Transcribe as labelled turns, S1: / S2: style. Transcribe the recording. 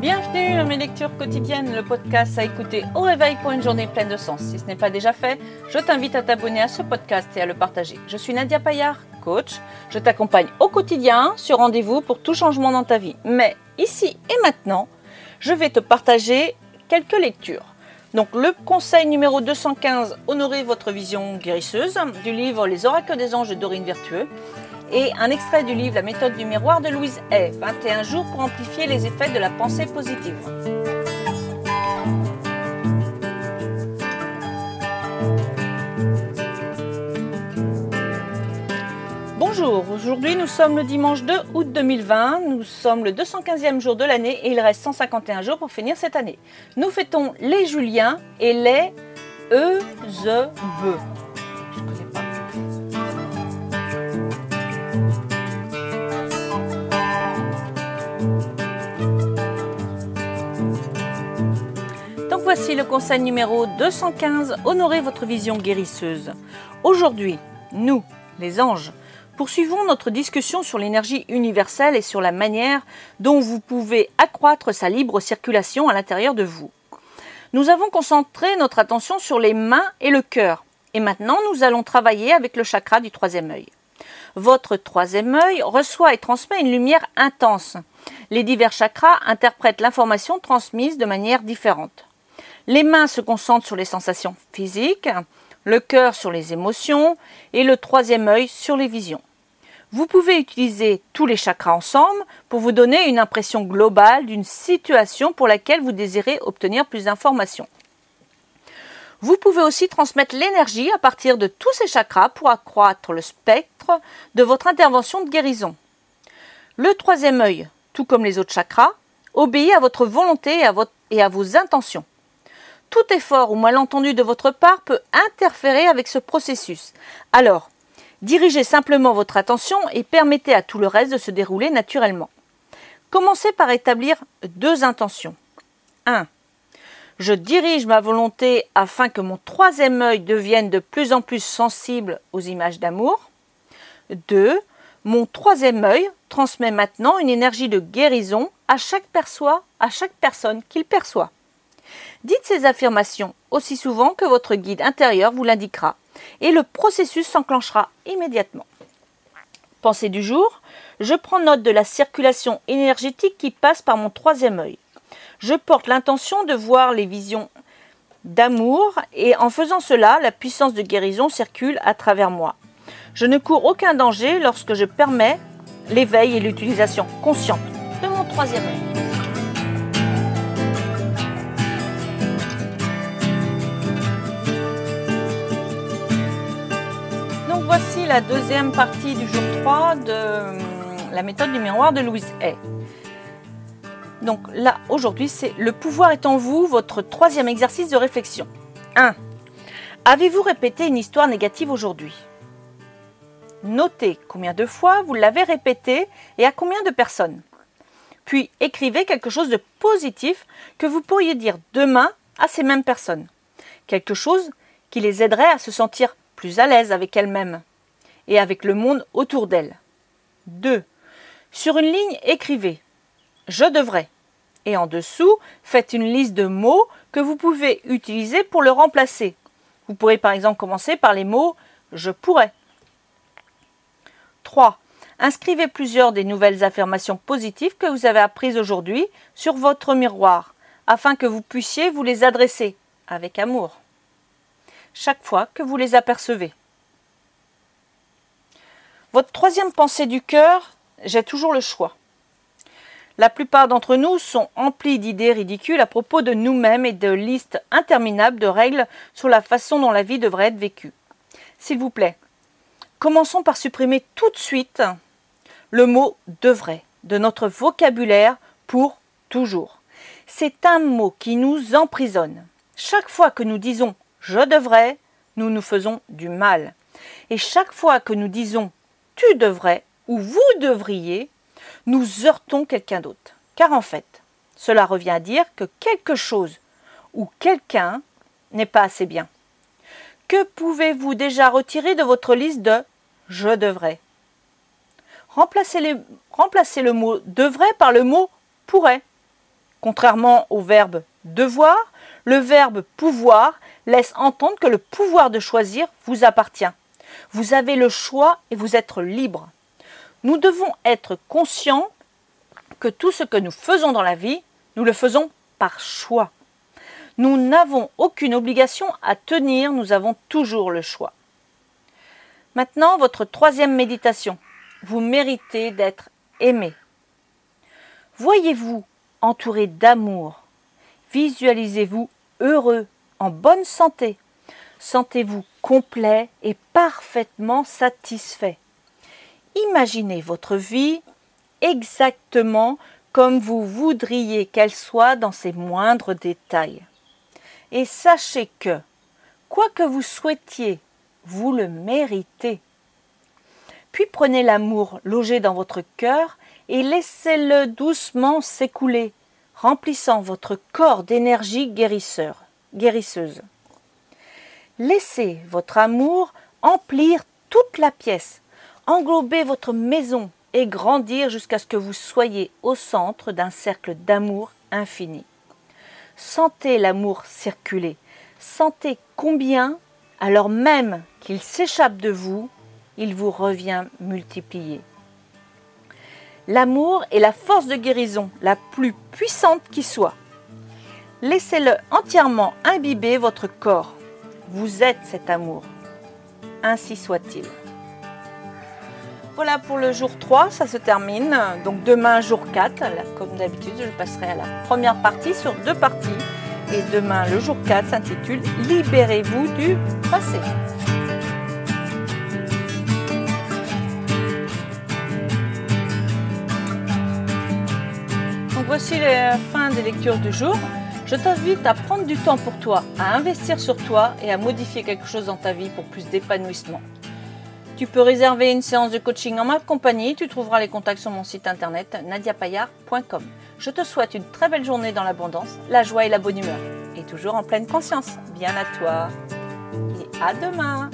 S1: Bienvenue à mes lectures quotidiennes, le podcast à écouter au réveil pour une journée pleine de sens. Si ce n'est pas déjà fait, je t'invite à t'abonner à ce podcast et à le partager. Je suis Nadia Payard, coach. Je t'accompagne au quotidien sur rendez-vous pour tout changement dans ta vie. Mais ici et maintenant, je vais te partager quelques lectures. Donc le conseil numéro 215, honorez votre vision guérisseuse, du livre Les oracles des anges de Dorine Vertueux et un extrait du livre La méthode du miroir de Louise Hay, 21 jours pour amplifier les effets de la pensée positive. Bonjour, aujourd'hui nous sommes le dimanche 2 août 2020, nous sommes le 215e jour de l'année et il reste 151 jours pour finir cette année. Nous fêtons les Juliens et les Eusebeux. Voici le conseil numéro 215, honorez votre vision guérisseuse. Aujourd'hui, nous, les anges, poursuivons notre discussion sur l'énergie universelle et sur la manière dont vous pouvez accroître sa libre circulation à l'intérieur de vous. Nous avons concentré notre attention sur les mains et le cœur, et maintenant nous allons travailler avec le chakra du troisième œil. Votre troisième œil reçoit et transmet une lumière intense. Les divers chakras interprètent l'information transmise de manière différente. Les mains se concentrent sur les sensations physiques, le cœur sur les émotions et le troisième œil sur les visions. Vous pouvez utiliser tous les chakras ensemble pour vous donner une impression globale d'une situation pour laquelle vous désirez obtenir plus d'informations. Vous pouvez aussi transmettre l'énergie à partir de tous ces chakras pour accroître le spectre de votre intervention de guérison. Le troisième œil, tout comme les autres chakras, obéit à votre volonté et à, vos intentions. Tout effort ou malentendu de votre part peut interférer avec ce processus. Alors, dirigez simplement votre attention et permettez à tout le reste de se dérouler naturellement. Commencez par établir deux intentions. 1. Je dirige ma volonté afin que mon troisième œil devienne de plus en plus sensible aux images d'amour. 2. Mon troisième œil transmet maintenant une énergie de guérison à chaque, perçoit, à chaque personne qu'il perçoit. Dites ces affirmations aussi souvent que votre guide intérieur vous l'indiquera et le processus s'enclenchera immédiatement. Pensée du jour, je prends note de la circulation énergétique qui passe par mon troisième œil. Je porte l'intention de voir les visions d'amour et en faisant cela, la puissance de guérison circule à travers moi. Je ne cours aucun danger lorsque je permets l'éveil et l'utilisation consciente de mon troisième œil. La deuxième partie du jour 3 de hum, la méthode du miroir de Louise Hay. Donc là, aujourd'hui, c'est le pouvoir est en vous, votre troisième exercice de réflexion. 1. Avez-vous répété une histoire négative aujourd'hui? Notez combien de fois vous l'avez répété et à combien de personnes. Puis écrivez quelque chose de positif que vous pourriez dire demain à ces mêmes personnes. Quelque chose qui les aiderait à se sentir plus à l'aise avec elle-même et avec le monde autour d'elle. 2. Sur une ligne, écrivez Je devrais. Et en dessous, faites une liste de mots que vous pouvez utiliser pour le remplacer. Vous pourrez par exemple commencer par les mots Je pourrais. 3. Inscrivez plusieurs des nouvelles affirmations positives que vous avez apprises aujourd'hui sur votre miroir, afin que vous puissiez vous les adresser avec amour chaque fois que vous les apercevez. Votre troisième pensée du cœur, j'ai toujours le choix. La plupart d'entre nous sont emplis d'idées ridicules à propos de nous-mêmes et de listes interminables de règles sur la façon dont la vie devrait être vécue. S'il vous plaît, commençons par supprimer tout de suite le mot devrait de notre vocabulaire pour toujours. C'est un mot qui nous emprisonne. Chaque fois que nous disons je devrais, nous nous faisons du mal. Et chaque fois que nous disons tu devrais ou vous devriez, nous heurtons quelqu'un d'autre. Car en fait, cela revient à dire que quelque chose ou quelqu'un n'est pas assez bien. Que pouvez-vous déjà retirer de votre liste de je devrais remplacez, le mot devrait par le mot pourrait. Contrairement au verbe devoir, le verbe pouvoir laisse entendre que le pouvoir de choisir vous appartient. Vous avez le choix et vous êtes libre. Nous devons être conscients que tout ce que nous faisons dans la vie, nous le faisons par choix. Nous n'avons aucune obligation à tenir, nous avons toujours le choix. Maintenant, votre troisième méditation. Vous méritez d'être aimé. Voyez-vous entouré d'amour. Visualisez-vous heureux, en bonne santé. Sentez-vous complet et parfaitement satisfait. Imaginez votre vie exactement comme vous voudriez qu'elle soit dans ses moindres détails. Et sachez que, quoi que vous souhaitiez, vous le méritez. Puis prenez l'amour logé dans votre cœur et laissez-le doucement s'écouler, remplissant votre corps d'énergie guérisseur, guérisseuse. Laissez votre amour emplir toute la pièce, englober votre maison et grandir jusqu'à ce que vous soyez au centre d'un cercle d'amour infini. Sentez l'amour circuler, sentez combien, alors même qu'il s'échappe de vous, il vous revient multiplié. L'amour est la force de guérison la plus puissante qui soit. Laissez-le entièrement imbiber votre corps. Vous êtes cet amour. Ainsi soit-il. Voilà pour le jour 3, ça se termine. Donc demain, jour 4, comme d'habitude, je passerai à la première partie sur deux parties. Et demain, le jour 4 s'intitule Libérez-vous du passé. voici la fin des lectures du jour. Je t'invite à prendre du temps pour toi, à investir sur toi et à modifier quelque chose dans ta vie pour plus d'épanouissement. Tu peux réserver une séance de coaching en ma compagnie. Tu trouveras les contacts sur mon site internet nadiapayard.com. Je te souhaite une très belle journée dans l'abondance, la joie et la bonne humeur. Et toujours en pleine conscience. Bien à toi. Et à demain.